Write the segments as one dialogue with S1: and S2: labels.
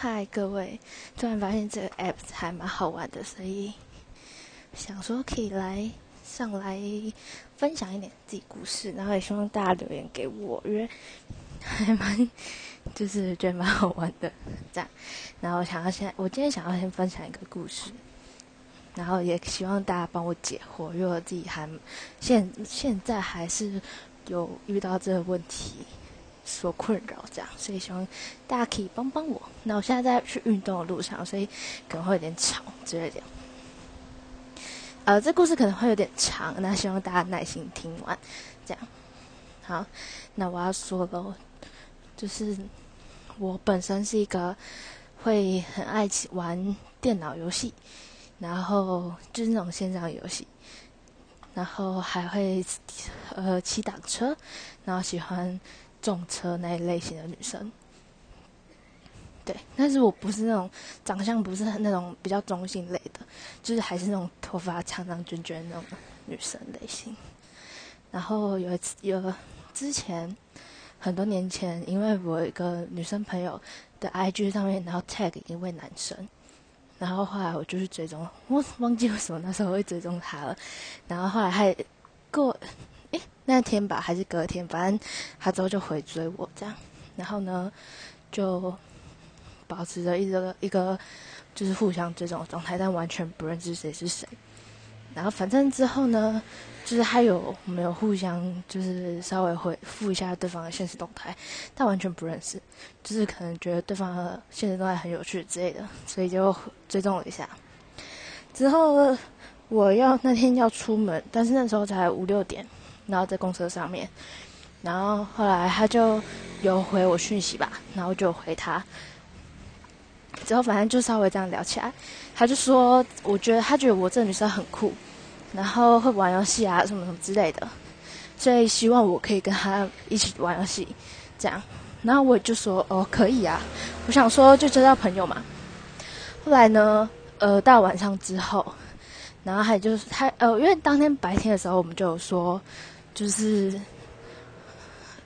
S1: 嗨，各位！突然发现这个 app 还蛮好玩的，所以想说可以来上来分享一点自己故事，然后也希望大家留言给我，因为还蛮就是觉得蛮好玩的这样。然后想要先，我今天想要先分享一个故事，然后也希望大家帮我解惑，因为我自己还现现在还是有遇到这个问题。所困扰，这样，所以希望大家可以帮帮我。那我现在在去运动的路上，所以可能会有点吵之类的。呃，这故事可能会有点长，那希望大家耐心听完。这样，好，那我要说喽，就是我本身是一个会很爱玩电脑游戏，然后就是那种线上游戏，然后还会呃骑挡车，然后喜欢。重车那一类型的女生，对，但是我不是那种长相不是那种比较中性类的，就是还是那种头发长长卷卷那种女生类型。然后有一次，有之前很多年前，因为我一个女生朋友的 IG 上面，然后 tag 一位男生，然后后来我就去追踪，我忘记为什么那时候会追踪他了，然后后来还过。那天吧，还是隔天，反正他之后就回追我这样，然后呢，就保持着一个一个就是互相追踪的状态，但完全不认识谁是谁。然后反正之后呢，就是还有没有互相就是稍微回复一下对方的现实动态，但完全不认识，就是可能觉得对方的现实动态很有趣之类的，所以就追踪了一下。之后我要那天要出门，但是那时候才五六点。然后在公车上面，然后后来他就有回我讯息吧，然后就回他，之后反正就稍微这样聊起来，他就说，我觉得他觉得我这女生很酷，然后会玩游戏啊什么什么之类的，所以希望我可以跟他一起玩游戏，这样，然后我就说哦可以啊，我想说就交交朋友嘛。后来呢，呃，到晚上之后，然后还就是他呃，因为当天白天的时候我们就有说。就是，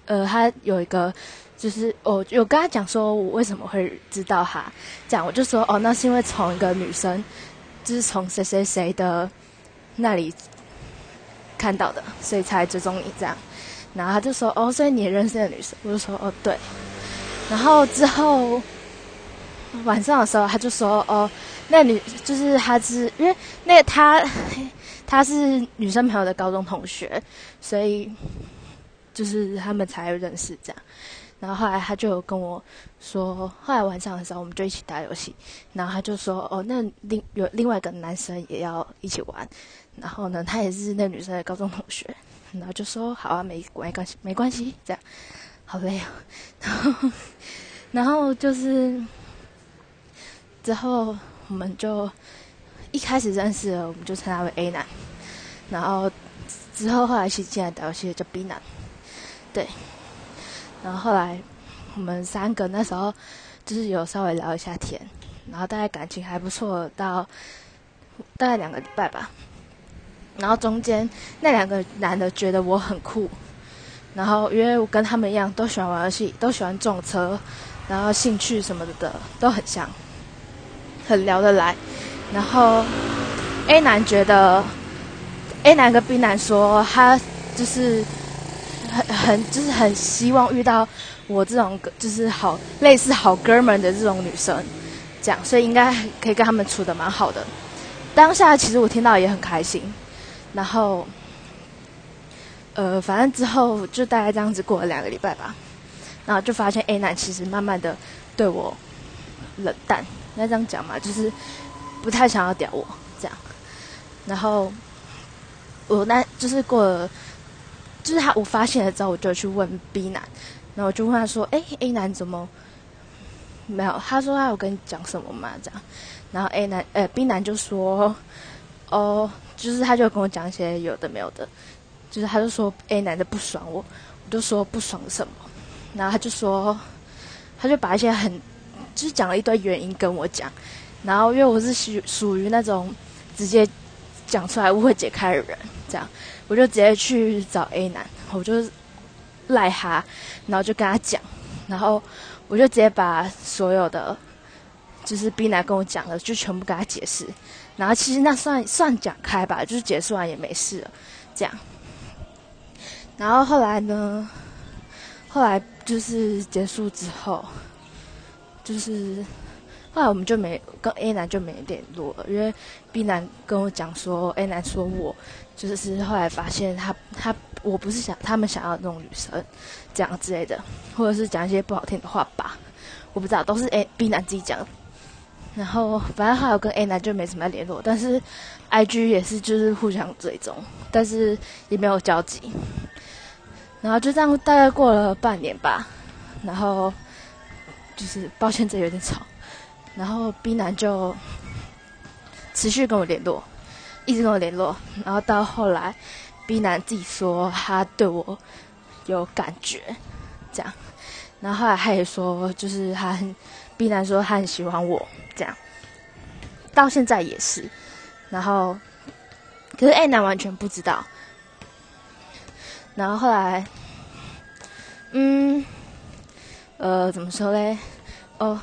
S1: 呃，他有一个，就是我有跟他讲说，我为什么会知道他，这样我就说，哦，那是因为从一个女生，就是从谁谁谁的那里看到的，所以才追踪你这样。然后他就说，哦，所以你也认识的女生，我就说，哦，对。然后之后晚上的时候，他就说，哦，那女就是他是因为那他。他是女生朋友的高中同学，所以就是他们才认识这样。然后后来他就跟我说，后来晚上的时候我们就一起打游戏。然后他就说：“哦，那另有另外一个男生也要一起玩。”然后呢，他也是那女生的高中同学。然后就说：“好啊，没没关系，没关系。”这样好累啊。然后然后就是之后我们就。一开始认识了，我们就称他为 A 男，然后之后后来一起进来打游戏的叫 B 男，对，然后后来我们三个那时候就是有稍微聊一下天，然后大概感情还不错，到大概两个礼拜吧，然后中间那两个男的觉得我很酷，然后因为我跟他们一样都喜欢玩游戏，都喜欢撞车，然后兴趣什么的都很像，很聊得来。然后，A 男觉得，A 男跟 B 男说，他就是很很就是很希望遇到我这种就是好类似好哥们的这种女生，这样，所以应该可以跟他们处的蛮好的。当下其实我听到也很开心，然后，呃，反正之后就大概这样子过了两个礼拜吧，然后就发现 A 男其实慢慢的对我冷淡，应该这样讲嘛，就是。不太想要屌我这样，然后我那就是过了，就是他我发现了之后，我就去问 B 男，然后我就问他说：“哎，A 男怎么没有？”他说：“他有跟你讲什么吗？”这样，然后 A 男呃 B 男就说：“哦，就是他就跟我讲一些有的没有的，就是他就说 A 男的不爽我，我就说不爽什么，然后他就说，他就把一些很就是讲了一堆原因跟我讲。”然后，因为我是属属于那种直接讲出来误会解开的人，这样我就直接去找 A 男，我就赖他，然后就跟他讲，然后我就直接把所有的就是 B 男跟我讲的，就全部跟他解释。然后其实那算算讲开吧，就是解释完也没事了，这样。然后后来呢？后来就是结束之后，就是后来我们就没跟 A 男就没联络了，因为 B 男跟我讲说，A 男说我就是后来发现他他我不是想他们想要那种女生这样之类的，或者是讲一些不好听的话吧，我不知道，都是 A B 男自己讲。然后反正还有跟 A 男就没什么联络，但是 I G 也是就是互相追踪，但是也没有交集。然后就这样大概过了半年吧，然后就是抱歉这有点吵，然后 B 男就持续跟我联络，一直跟我联络，然后到后来 B 男自己说他对我有感觉，这样，然后后来他也说就是他很 B 男说他很喜欢我这样，到现在也是，然后可是 A 男完全不知道。然后后来，嗯，呃，怎么说嘞？哦，